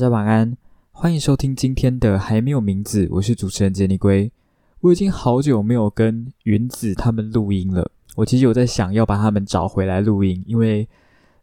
大家晚安，欢迎收听今天的还没有名字，我是主持人杰尼龟。我已经好久没有跟云子他们录音了，我其实有在想要把他们找回来录音，因为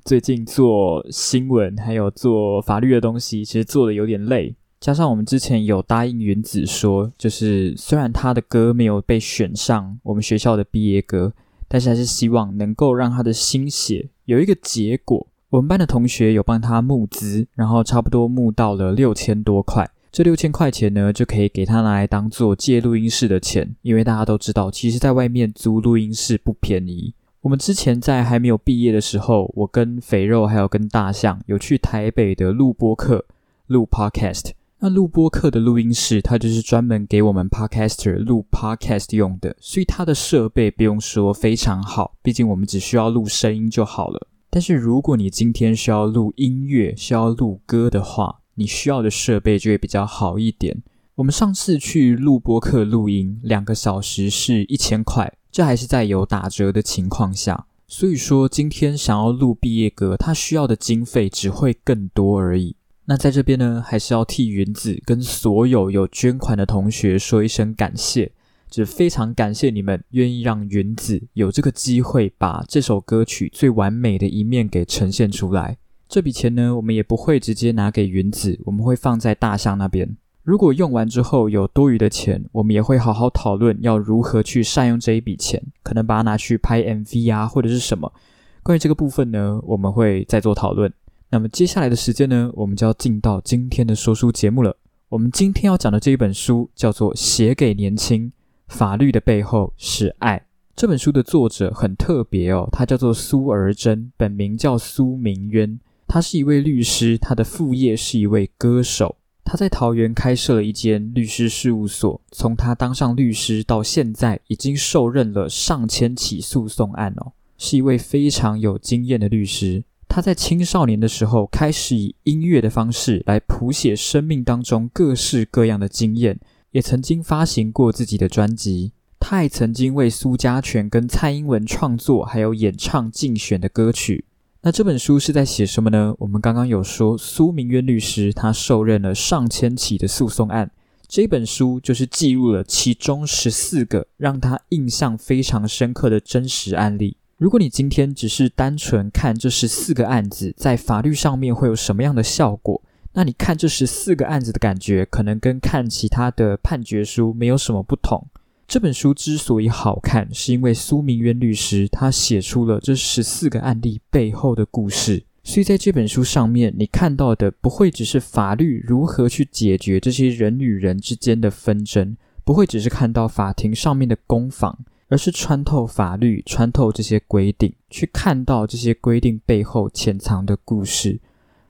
最近做新闻还有做法律的东西，其实做的有点累。加上我们之前有答应云子说，就是虽然他的歌没有被选上我们学校的毕业歌，但是还是希望能够让他的心血有一个结果。我们班的同学有帮他募资，然后差不多募到了六千多块。这六千块钱呢，就可以给他拿来当做借录音室的钱。因为大家都知道，其实在外面租录音室不便宜。我们之前在还没有毕业的时候，我跟肥肉还有跟大象有去台北的录播课录 podcast。那录播课的录音室，它就是专门给我们 podcaster 录 podcast 用的，所以它的设备不用说非常好，毕竟我们只需要录声音就好了。但是如果你今天需要录音乐、需要录歌的话，你需要的设备就会比较好一点。我们上次去录播课录音，两个小时是一千块，这还是在有打折的情况下。所以说，今天想要录毕业歌，它需要的经费只会更多而已。那在这边呢，还是要替云子跟所有有捐款的同学说一声感谢。就非常感谢你们愿意让云子有这个机会把这首歌曲最完美的一面给呈现出来。这笔钱呢，我们也不会直接拿给云子，我们会放在大象那边。如果用完之后有多余的钱，我们也会好好讨论要如何去善用这一笔钱，可能把它拿去拍 MV 啊，或者是什么。关于这个部分呢，我们会再做讨论。那么接下来的时间呢，我们就要进到今天的说书节目了。我们今天要讲的这一本书叫做《写给年轻》。法律的背后是爱。这本书的作者很特别哦，他叫做苏儿珍，本名叫苏明渊。他是一位律师，他的副业是一位歌手。他在桃园开设了一间律师事务所，从他当上律师到现在，已经受任了上千起诉讼案哦，是一位非常有经验的律师。他在青少年的时候开始以音乐的方式来谱写生命当中各式各样的经验。也曾经发行过自己的专辑，他还曾经为苏家全跟蔡英文创作还有演唱竞选的歌曲。那这本书是在写什么呢？我们刚刚有说，苏明渊律师他受任了上千起的诉讼案，这本书就是记录了其中十四个让他印象非常深刻的真实案例。如果你今天只是单纯看这十四个案子在法律上面会有什么样的效果？那你看这十四个案子的感觉，可能跟看其他的判决书没有什么不同。这本书之所以好看，是因为苏明渊律师他写出了这十四个案例背后的故事。所以在这本书上面，你看到的不会只是法律如何去解决这些人与人之间的纷争，不会只是看到法庭上面的攻防，而是穿透法律，穿透这些规定，去看到这些规定背后潜藏的故事。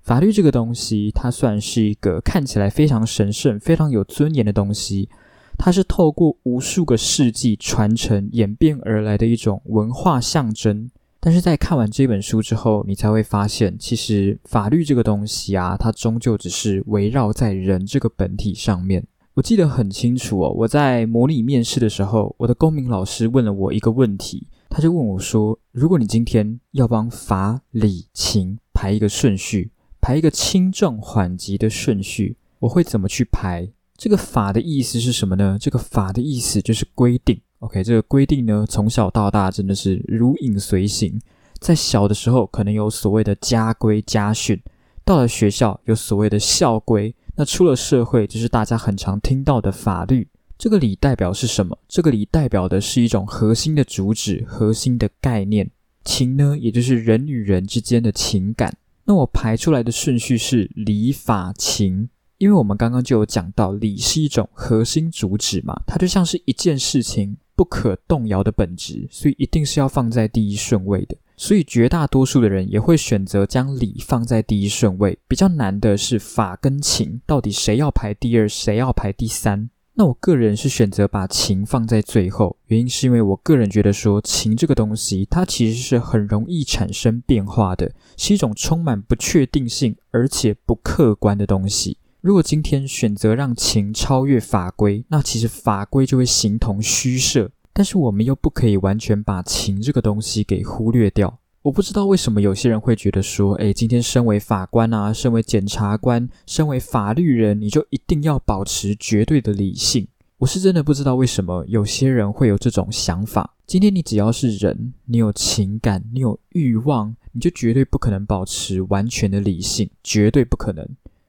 法律这个东西，它算是一个看起来非常神圣、非常有尊严的东西。它是透过无数个世纪传承演变而来的一种文化象征。但是在看完这本书之后，你才会发现，其实法律这个东西啊，它终究只是围绕在人这个本体上面。我记得很清楚哦，我在模拟面试的时候，我的公民老师问了我一个问题，他就问我说：“如果你今天要帮法、理、情排一个顺序。”排一个轻重缓急的顺序，我会怎么去排？这个法的意思是什么呢？这个法的意思就是规定。OK，这个规定呢，从小到大真的是如影随形。在小的时候，可能有所谓的家规家训；到了学校，有所谓的校规；那出了社会，就是大家很常听到的法律。这个理代表是什么？这个理代表的是一种核心的主旨、核心的概念。情呢，也就是人与人之间的情感。那我排出来的顺序是礼法情，因为我们刚刚就有讲到，礼是一种核心主旨嘛，它就像是一件事情不可动摇的本质，所以一定是要放在第一顺位的。所以绝大多数的人也会选择将礼放在第一顺位。比较难的是法跟情，到底谁要排第二，谁要排第三？那我个人是选择把情放在最后，原因是因为我个人觉得说情这个东西，它其实是很容易产生变化的，是一种充满不确定性而且不客观的东西。如果今天选择让情超越法规，那其实法规就会形同虚设。但是我们又不可以完全把情这个东西给忽略掉。我不知道为什么有些人会觉得说，诶，今天身为法官啊，身为检察官，身为法律人，你就一定要保持绝对的理性。我是真的不知道为什么有些人会有这种想法。今天你只要是人，你有情感，你有欲望，你就绝对不可能保持完全的理性，绝对不可能。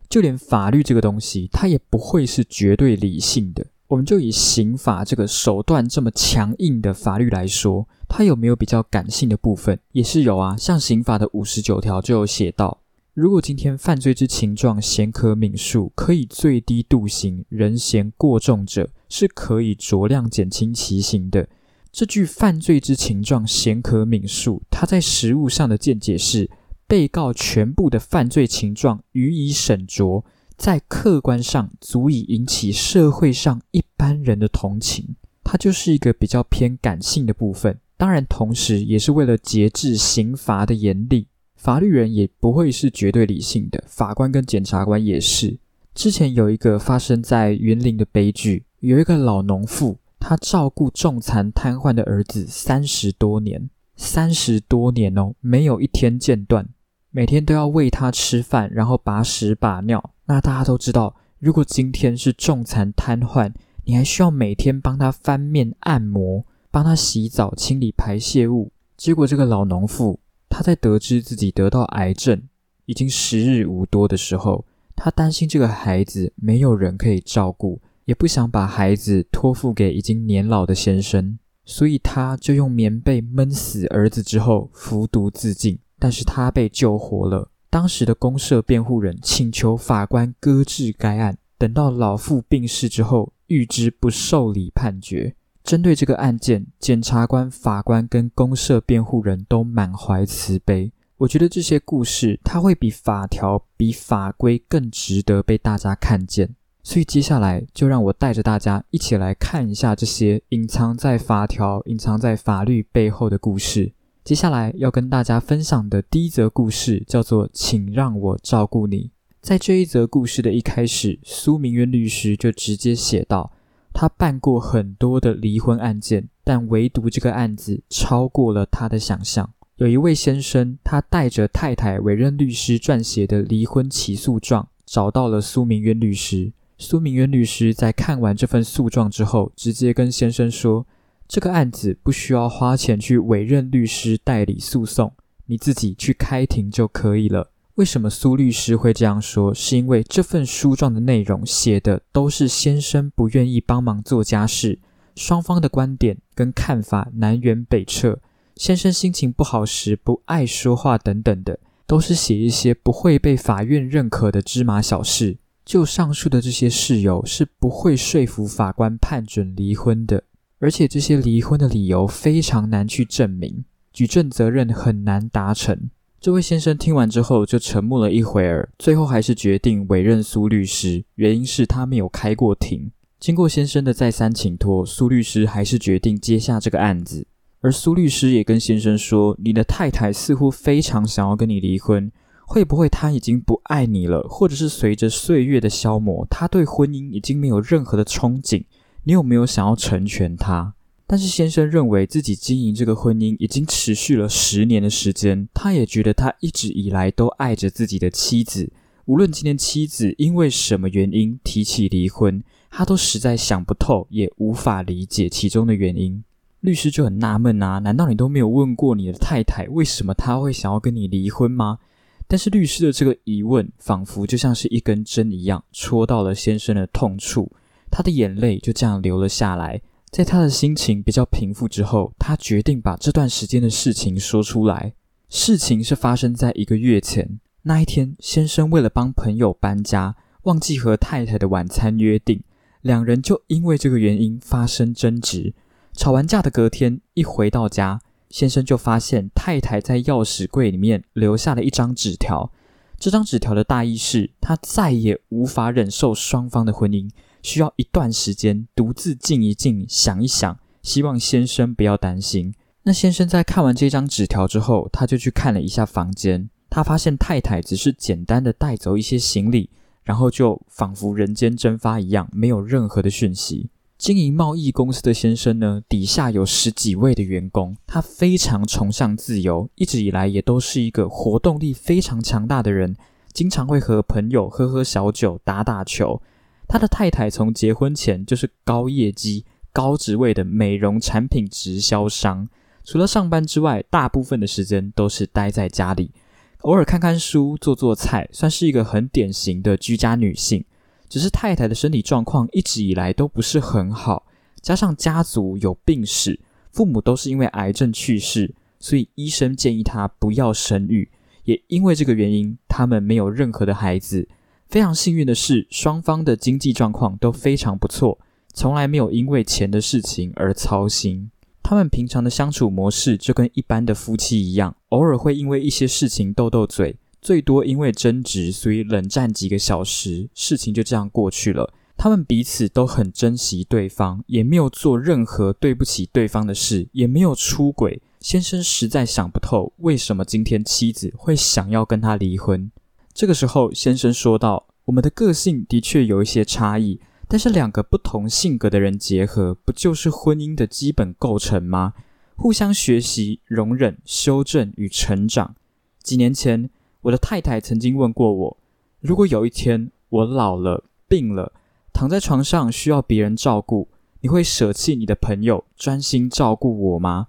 就连法律这个东西，它也不会是绝对理性的。我们就以刑法这个手段这么强硬的法律来说，它有没有比较感性的部分？也是有啊。像刑法的五十九条就有写到，如果今天犯罪之情状显可悯恕，可以最低度刑；人嫌过重者，是可以酌量减轻其刑的。这句犯罪之情状显可悯恕，它在实务上的见解是，被告全部的犯罪情状予以审酌。在客观上足以引起社会上一般人的同情，它就是一个比较偏感性的部分。当然，同时也是为了节制刑罚的严厉。法律人也不会是绝对理性的，法官跟检察官也是。之前有一个发生在云林的悲剧，有一个老农妇，她照顾重残瘫痪的儿子三十多年，三十多年哦，没有一天间断。每天都要喂他吃饭，然后把屎把尿。那大家都知道，如果今天是重残瘫痪，你还需要每天帮他翻面按摩，帮他洗澡、清理排泄物。结果这个老农妇，她在得知自己得到癌症，已经时日无多的时候，她担心这个孩子没有人可以照顾，也不想把孩子托付给已经年老的先生，所以她就用棉被闷死儿子之后服毒自尽。但是他被救活了。当时的公社辩护人请求法官搁置该案，等到老妇病逝之后，预知不受理判决。针对这个案件，检察官、法官跟公社辩护人都满怀慈悲。我觉得这些故事，它会比法条、比法规更值得被大家看见。所以接下来就让我带着大家一起来看一下这些隐藏在法条、隐藏在法律背后的故事。接下来要跟大家分享的第一则故事叫做“请让我照顾你”。在这一则故事的一开始，苏明渊律师就直接写道：“他办过很多的离婚案件，但唯独这个案子超过了他的想象。有一位先生，他带着太太委任律师撰写的离婚起诉状，找到了苏明渊律师。苏明渊律师在看完这份诉状之后，直接跟先生说。”这个案子不需要花钱去委任律师代理诉讼，你自己去开庭就可以了。为什么苏律师会这样说？是因为这份书状的内容写的都是先生不愿意帮忙做家事，双方的观点跟看法南辕北辙，先生心情不好时不爱说话等等的，都是写一些不会被法院认可的芝麻小事。就上述的这些事由，是不会说服法官判准离婚的。而且这些离婚的理由非常难去证明，举证责任很难达成。这位先生听完之后就沉默了一会儿，最后还是决定委任苏律师，原因是他没有开过庭。经过先生的再三请托，苏律师还是决定接下这个案子。而苏律师也跟先生说：“你的太太似乎非常想要跟你离婚，会不会她已经不爱你了，或者是随着岁月的消磨，她对婚姻已经没有任何的憧憬？”你有没有想要成全他？但是先生认为自己经营这个婚姻已经持续了十年的时间，他也觉得他一直以来都爱着自己的妻子。无论今天妻子因为什么原因提起离婚，他都实在想不透，也无法理解其中的原因。律师就很纳闷啊，难道你都没有问过你的太太，为什么他会想要跟你离婚吗？但是律师的这个疑问，仿佛就像是一根针一样，戳到了先生的痛处。他的眼泪就这样流了下来。在他的心情比较平复之后，他决定把这段时间的事情说出来。事情是发生在一个月前。那一天，先生为了帮朋友搬家，忘记和太太的晚餐约定，两人就因为这个原因发生争执。吵完架的隔天，一回到家，先生就发现太太在钥匙柜里面留下了一张纸条。这张纸条的大意是，他再也无法忍受双方的婚姻。需要一段时间独自静一静，想一想，希望先生不要担心。那先生在看完这张纸条之后，他就去看了一下房间，他发现太太只是简单的带走一些行李，然后就仿佛人间蒸发一样，没有任何的讯息。经营贸易公司的先生呢，底下有十几位的员工，他非常崇尚自由，一直以来也都是一个活动力非常强大的人，经常会和朋友喝喝小酒、打打球。他的太太从结婚前就是高业绩、高职位的美容产品直销商，除了上班之外，大部分的时间都是待在家里，偶尔看看书、做做菜，算是一个很典型的居家女性。只是太太的身体状况一直以来都不是很好，加上家族有病史，父母都是因为癌症去世，所以医生建议她不要生育。也因为这个原因，他们没有任何的孩子。非常幸运的是，双方的经济状况都非常不错，从来没有因为钱的事情而操心。他们平常的相处模式就跟一般的夫妻一样，偶尔会因为一些事情斗斗嘴。最多因为争执，所以冷战几个小时，事情就这样过去了。他们彼此都很珍惜对方，也没有做任何对不起对方的事，也没有出轨。先生实在想不透，为什么今天妻子会想要跟他离婚。这个时候，先生说道：“我们的个性的确有一些差异，但是两个不同性格的人结合，不就是婚姻的基本构成吗？互相学习、容忍、修正与成长。几年前。”我的太太曾经问过我：“如果有一天我老了、病了，躺在床上需要别人照顾，你会舍弃你的朋友，专心照顾我吗？”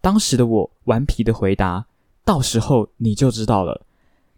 当时的我顽皮的回答：“到时候你就知道了。”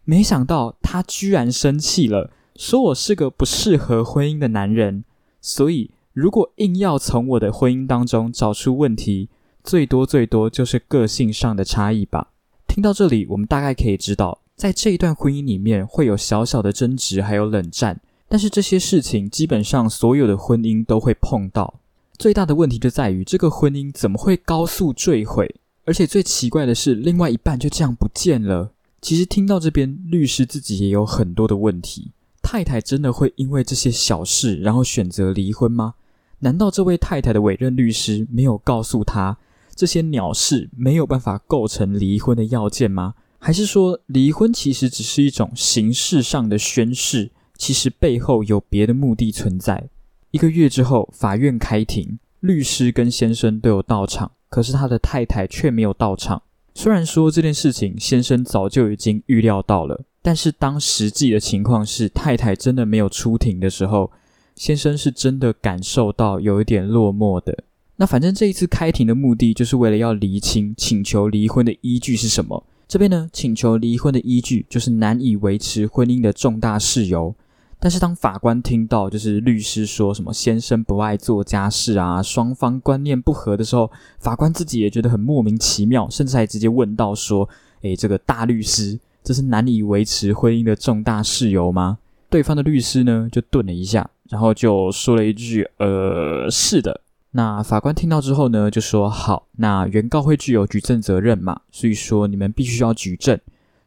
没想到他居然生气了，说我是个不适合婚姻的男人。所以，如果硬要从我的婚姻当中找出问题，最多最多就是个性上的差异吧。听到这里，我们大概可以知道。在这一段婚姻里面，会有小小的争执，还有冷战，但是这些事情基本上所有的婚姻都会碰到。最大的问题就在于这个婚姻怎么会高速坠毁？而且最奇怪的是，另外一半就这样不见了。其实听到这边，律师自己也有很多的问题：太太真的会因为这些小事然后选择离婚吗？难道这位太太的委任律师没有告诉他，这些鸟事没有办法构成离婚的要件吗？还是说，离婚其实只是一种形式上的宣誓，其实背后有别的目的存在。一个月之后，法院开庭，律师跟先生都有到场，可是他的太太却没有到场。虽然说这件事情先生早就已经预料到了，但是当实际的情况是太太真的没有出庭的时候，先生是真的感受到有一点落寞的。那反正这一次开庭的目的，就是为了要厘清请求离婚的依据是什么。这边呢，请求离婚的依据就是难以维持婚姻的重大事由。但是当法官听到就是律师说什么先生不爱做家事啊，双方观念不合的时候，法官自己也觉得很莫名其妙，甚至还直接问到说：“诶，这个大律师，这是难以维持婚姻的重大事由吗？”对方的律师呢就顿了一下，然后就说了一句：“呃，是的。”那法官听到之后呢，就说：“好，那原告会具有举证责任嘛，所以说你们必须要举证。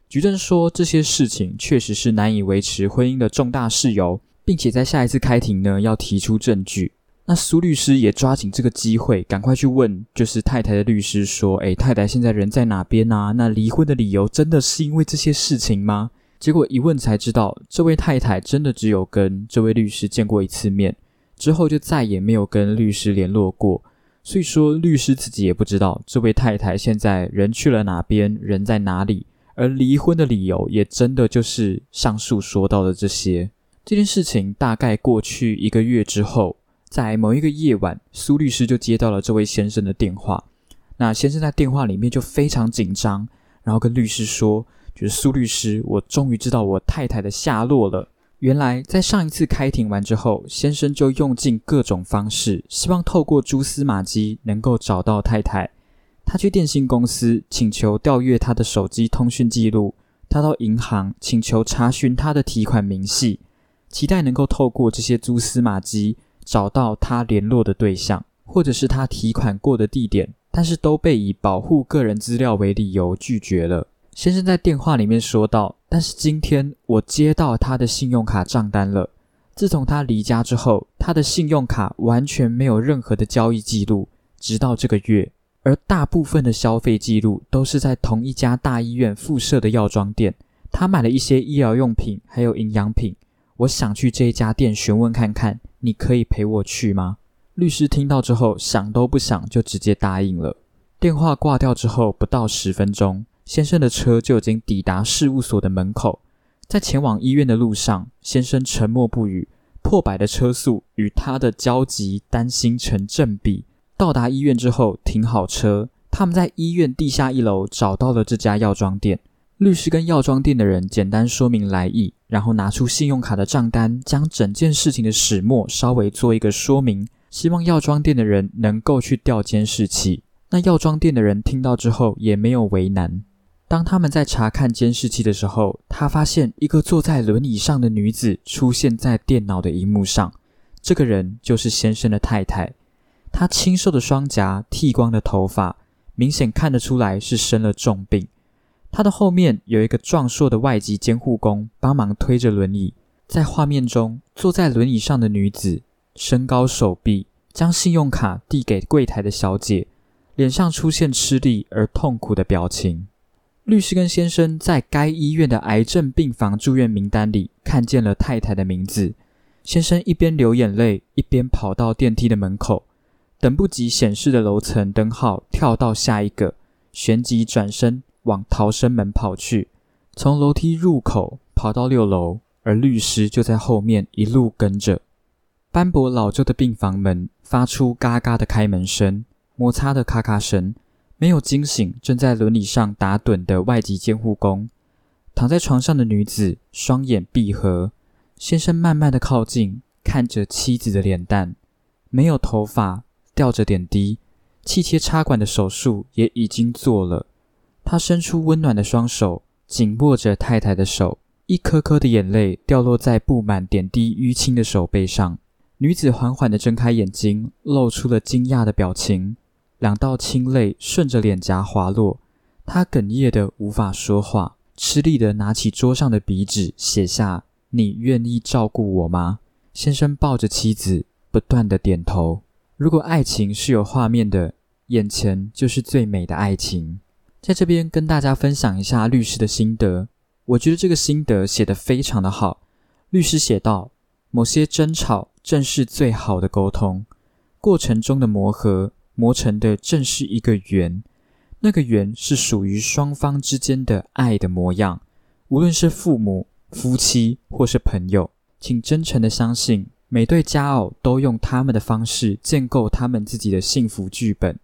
举证说这些事情确实是难以维持婚姻的重大事由，并且在下一次开庭呢要提出证据。那苏律师也抓紧这个机会，赶快去问，就是太太的律师说：，诶，太太现在人在哪边啊？那离婚的理由真的是因为这些事情吗？结果一问才知道，这位太太真的只有跟这位律师见过一次面。”之后就再也没有跟律师联络过，所以说律师自己也不知道这位太太现在人去了哪边，人在哪里，而离婚的理由也真的就是上述说到的这些。这件事情大概过去一个月之后，在某一个夜晚，苏律师就接到了这位先生的电话。那先生在电话里面就非常紧张，然后跟律师说：“就是苏律师，我终于知道我太太的下落了。”原来，在上一次开庭完之后，先生就用尽各种方式，希望透过蛛丝马迹能够找到太太。他去电信公司请求调阅他的手机通讯记录，他到银行请求查询他的提款明细，期待能够透过这些蛛丝马迹找到他联络的对象，或者是他提款过的地点，但是都被以保护个人资料为理由拒绝了。先生在电话里面说道：“但是今天我接到他的信用卡账单了。自从他离家之后，他的信用卡完全没有任何的交易记录，直到这个月。而大部分的消费记录都是在同一家大医院附设的药妆店。他买了一些医疗用品，还有营养品。我想去这一家店询问看看，你可以陪我去吗？”律师听到之后，想都不想就直接答应了。电话挂掉之后，不到十分钟，先生的车就已经抵达事务所的门口。在前往医院的路上，先生沉默不语，破百的车速与他的焦急担心成正比。到达医院之后，停好车，他们在医院地下一楼找到了这家药妆店。律师跟药妆店的人简单说明来意，然后拿出信用卡的账单，将整件事情的始末稍微做一个说明，希望药妆店的人能够去调监视器。那药妆店的人听到之后也没有为难。当他们在查看监视器的时候，他发现一个坐在轮椅上的女子出现在电脑的荧幕上。这个人就是先生的太太。她清瘦的双颊，剃光的头发，明显看得出来是生了重病。他的后面有一个壮硕的外籍监护工帮忙推着轮椅。在画面中，坐在轮椅上的女子身高手臂，将信用卡递给柜台的小姐，脸上出现吃力而痛苦的表情。律师跟先生在该医院的癌症病房住院名单里看见了太太的名字。先生一边流眼泪，一边跑到电梯的门口，等不及显示的楼层灯号，跳到下一个，旋即转身。往逃生门跑去，从楼梯入口跑到六楼，而律师就在后面一路跟着。斑驳老旧的病房门发出嘎嘎的开门声，摩擦的咔咔声，没有惊醒正在轮椅上打盹的外籍监护工。躺在床上的女子双眼闭合，先生慢慢的靠近，看着妻子的脸蛋，没有头发，吊着点滴，气切插管的手术也已经做了。他伸出温暖的双手，紧握着太太的手，一颗颗的眼泪掉落在布满点滴淤青的手背上。女子缓缓地睁开眼睛，露出了惊讶的表情，两道清泪顺着脸颊滑落。她哽咽的无法说话，吃力的拿起桌上的笔纸，写下：“你愿意照顾我吗？”先生抱着妻子，不断的点头。如果爱情是有画面的，眼前就是最美的爱情。在这边跟大家分享一下律师的心得，我觉得这个心得写得非常的好。律师写道：某些争吵正是最好的沟通，过程中的磨合磨成的正是一个圆，那个圆是属于双方之间的爱的模样。无论是父母、夫妻或是朋友，请真诚的相信，每对佳偶都用他们的方式建构他们自己的幸福剧本。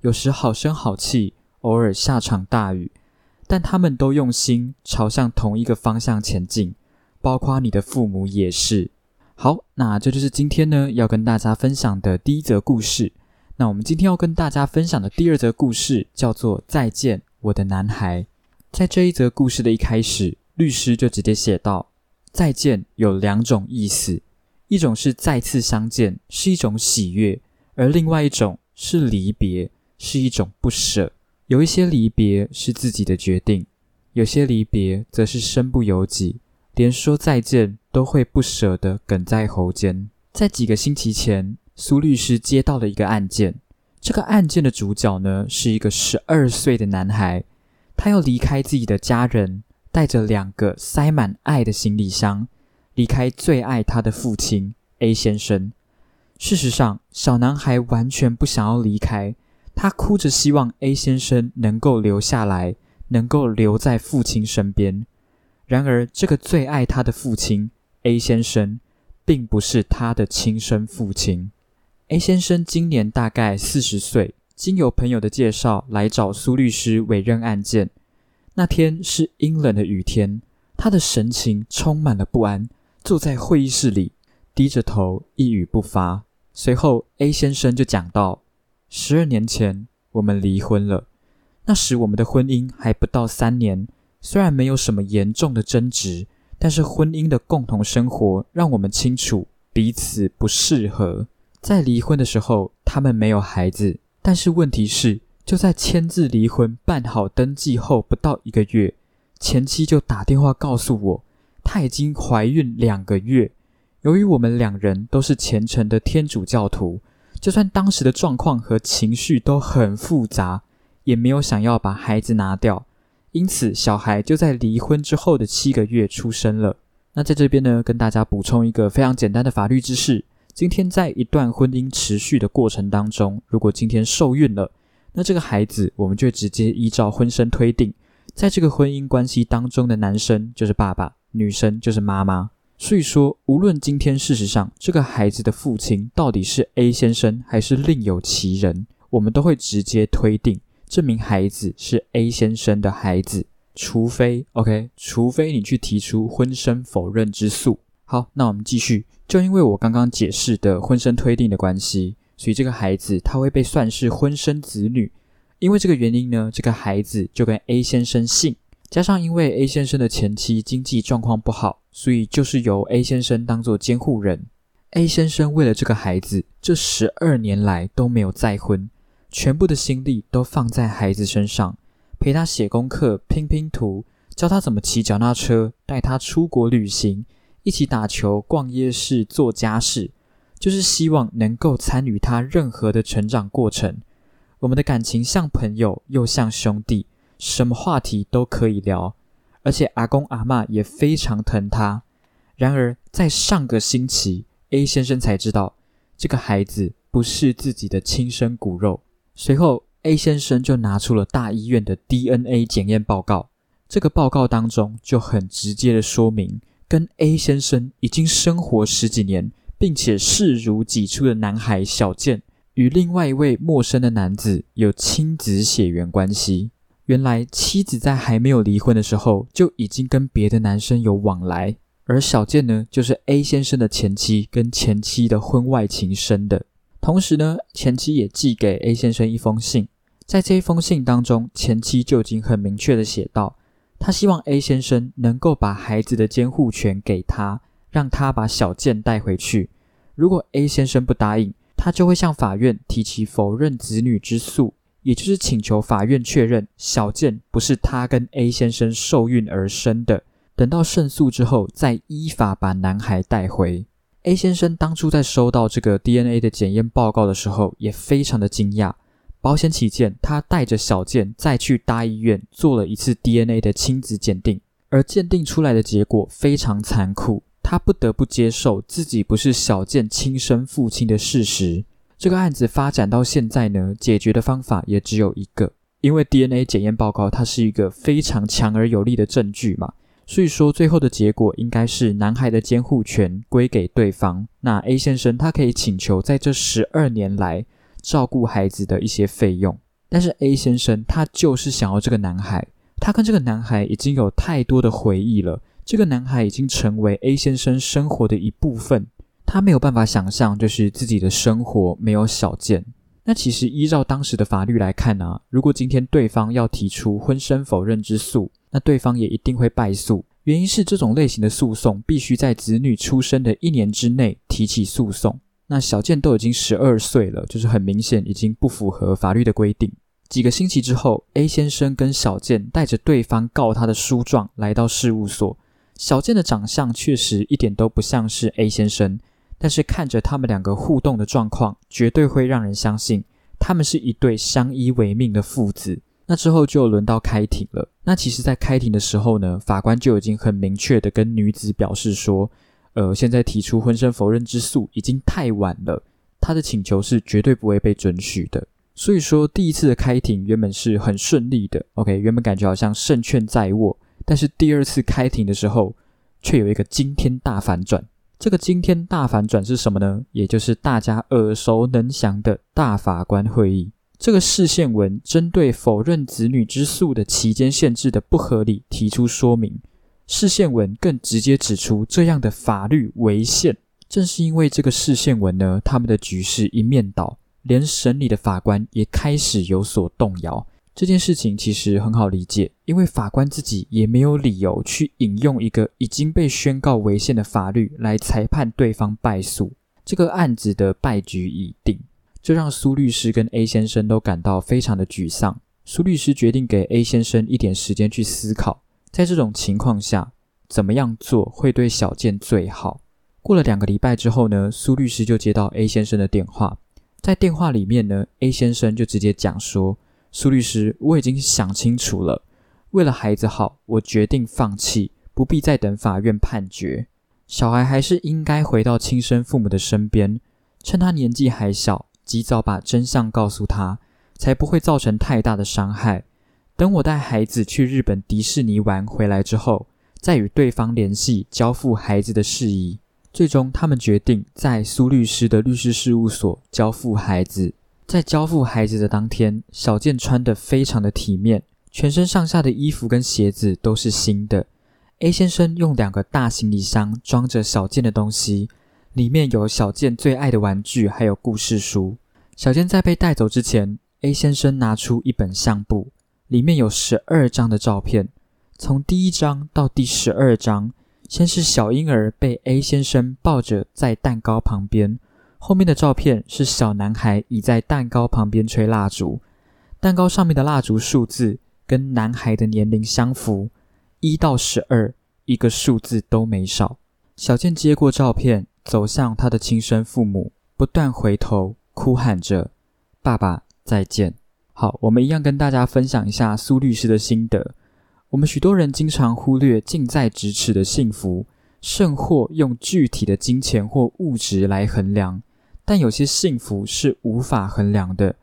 有时好声好气。偶尔下场大雨，但他们都用心朝向同一个方向前进，包括你的父母也是。好，那这就是今天呢要跟大家分享的第一则故事。那我们今天要跟大家分享的第二则故事叫做《再见，我的男孩》。在这一则故事的一开始，律师就直接写道：“再见有两种意思，一种是再次相见，是一种喜悦；而另外一种是离别，是一种不舍。”有一些离别是自己的决定，有些离别则是身不由己，连说再见都会不舍得哽在喉间。在几个星期前，苏律师接到了一个案件，这个案件的主角呢是一个十二岁的男孩，他要离开自己的家人，带着两个塞满爱的行李箱，离开最爱他的父亲 A 先生。事实上，小男孩完全不想要离开。他哭着希望 A 先生能够留下来，能够留在父亲身边。然而，这个最爱他的父亲 A 先生，并不是他的亲生父亲。A 先生今年大概四十岁，经由朋友的介绍来找苏律师委任案件。那天是阴冷的雨天，他的神情充满了不安，坐在会议室里，低着头，一语不发。随后，A 先生就讲到。十二年前，我们离婚了。那时我们的婚姻还不到三年，虽然没有什么严重的争执，但是婚姻的共同生活让我们清楚彼此不适合。在离婚的时候，他们没有孩子，但是问题是，就在签字离婚、办好登记后不到一个月，前妻就打电话告诉我，她已经怀孕两个月。由于我们两人都是虔诚的天主教徒。就算当时的状况和情绪都很复杂，也没有想要把孩子拿掉，因此小孩就在离婚之后的七个月出生了。那在这边呢，跟大家补充一个非常简单的法律知识：今天在一段婚姻持续的过程当中，如果今天受孕了，那这个孩子我们就直接依照婚生推定，在这个婚姻关系当中的男生就是爸爸，女生就是妈妈。所以说，无论今天事实上这个孩子的父亲到底是 A 先生还是另有其人，我们都会直接推定这名孩子是 A 先生的孩子，除非 OK，除非你去提出婚生否认之诉。好，那我们继续。就因为我刚刚解释的婚生推定的关系，所以这个孩子他会被算是婚生子女。因为这个原因呢，这个孩子就跟 A 先生姓。加上因为 A 先生的前妻经济状况不好，所以就是由 A 先生当做监护人。A 先生为了这个孩子，这十二年来都没有再婚，全部的心力都放在孩子身上，陪他写功课、拼拼图，教他怎么骑脚踏车，带他出国旅行。一起打球、逛夜市、做家事，就是希望能够参与他任何的成长过程。我们的感情像朋友，又像兄弟，什么话题都可以聊。而且阿公阿妈也非常疼他。然而，在上个星期，A 先生才知道这个孩子不是自己的亲生骨肉。随后，A 先生就拿出了大医院的 DNA 检验报告。这个报告当中就很直接的说明。跟 A 先生已经生活十几年，并且视如己出的男孩小健，与另外一位陌生的男子有亲子血缘关系。原来妻子在还没有离婚的时候，就已经跟别的男生有往来，而小健呢，就是 A 先生的前妻跟前妻的婚外情生的。同时呢，前妻也寄给 A 先生一封信，在这一封信当中，前妻就已经很明确的写道。他希望 A 先生能够把孩子的监护权给他，让他把小健带回去。如果 A 先生不答应，他就会向法院提起否认子女之诉，也就是请求法院确认小健不是他跟 A 先生受孕而生的。等到胜诉之后，再依法把男孩带回。A 先生当初在收到这个 DNA 的检验报告的时候，也非常的惊讶。保险起见，他带着小健再去大医院做了一次 DNA 的亲子鉴定，而鉴定出来的结果非常残酷，他不得不接受自己不是小健亲生父亲的事实。这个案子发展到现在呢，解决的方法也只有一个，因为 DNA 检验报告它是一个非常强而有力的证据嘛，所以说最后的结果应该是男孩的监护权归给对方，那 A 先生他可以请求在这十二年来。照顾孩子的一些费用，但是 A 先生他就是想要这个男孩，他跟这个男孩已经有太多的回忆了，这个男孩已经成为 A 先生生活的一部分，他没有办法想象就是自己的生活没有小健。那其实依照当时的法律来看呢，如果今天对方要提出婚生否认之诉，那对方也一定会败诉，原因是这种类型的诉讼必须在子女出生的一年之内提起诉讼。那小健都已经十二岁了，就是很明显已经不符合法律的规定。几个星期之后，A 先生跟小健带着对方告他的书状来到事务所。小健的长相确实一点都不像是 A 先生，但是看着他们两个互动的状况，绝对会让人相信他们是一对相依为命的父子。那之后就轮到开庭了。那其实，在开庭的时候呢，法官就已经很明确的跟女子表示说。呃，现在提出婚生否认之诉已经太晚了，他的请求是绝对不会被准许的。所以说，第一次的开庭原本是很顺利的，OK，原本感觉好像胜券在握。但是第二次开庭的时候，却有一个惊天大反转。这个惊天大反转是什么呢？也就是大家耳熟能详的大法官会议。这个释宪文针对否认子女之诉的期间限制的不合理提出说明。释宪文更直接指出，这样的法律违宪。正是因为这个释宪文呢，他们的局势一面倒，连审理的法官也开始有所动摇。这件事情其实很好理解，因为法官自己也没有理由去引用一个已经被宣告违宪的法律来裁判对方败诉。这个案子的败局已定，这让苏律师跟 A 先生都感到非常的沮丧。苏律师决定给 A 先生一点时间去思考。在这种情况下，怎么样做会对小健最好？过了两个礼拜之后呢，苏律师就接到 A 先生的电话，在电话里面呢，A 先生就直接讲说：“苏律师，我已经想清楚了，为了孩子好，我决定放弃，不必再等法院判决。”小孩还是应该回到亲生父母的身边，趁他年纪还小，及早把真相告诉他，才不会造成太大的伤害。等我带孩子去日本迪士尼玩回来之后，再与对方联系交付孩子的事宜。最终，他们决定在苏律师的律师事务所交付孩子。在交付孩子的当天，小健穿得非常的体面，全身上下的衣服跟鞋子都是新的。A 先生用两个大行李箱装着小健的东西，里面有小健最爱的玩具，还有故事书。小健在被带走之前，A 先生拿出一本相簿，里面有十二张的照片，从第一张到第十二张，先是小婴儿被 A 先生抱着在蛋糕旁边。后面的照片是小男孩倚在蛋糕旁边吹蜡烛，蛋糕上面的蜡烛数字跟男孩的年龄相符，一到十二，一个数字都没少。小健接过照片，走向他的亲生父母，不断回头，哭喊着：“爸爸，再见。”好，我们一样跟大家分享一下苏律师的心得。我们许多人经常忽略近在咫尺的幸福，甚或用具体的金钱或物质来衡量。但有些幸福是无法衡量的，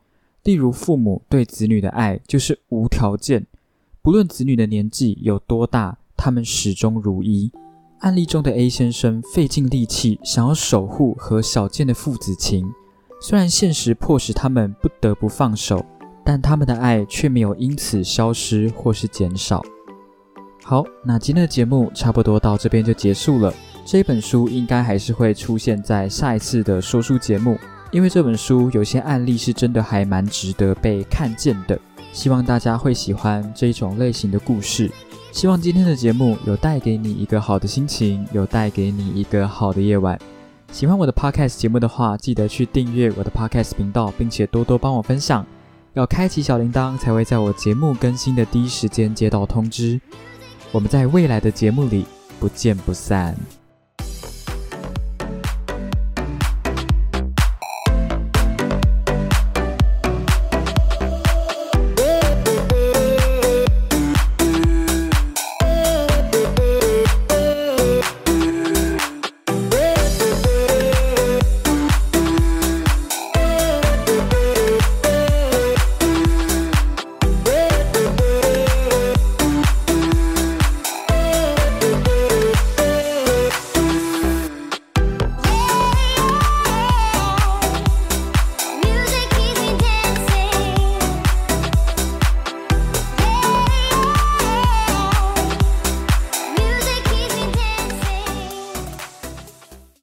例如父母对子女的爱就是无条件，不论子女的年纪有多大，他们始终如一。案例中的 A 先生费尽力气想要守护和小健的父子情，虽然现实迫使他们不得不放手，但他们的爱却没有因此消失或是减少。好，那今天的节目差不多到这边就结束了。这本书应该还是会出现在下一次的说书节目，因为这本书有些案例是真的还蛮值得被看见的。希望大家会喜欢这一种类型的故事。希望今天的节目有带给你一个好的心情，有带给你一个好的夜晚。喜欢我的 podcast 节目的话，记得去订阅我的 podcast 频道，并且多多帮我分享。要开启小铃铛，才会在我节目更新的第一时间接到通知。我们在未来的节目里不见不散。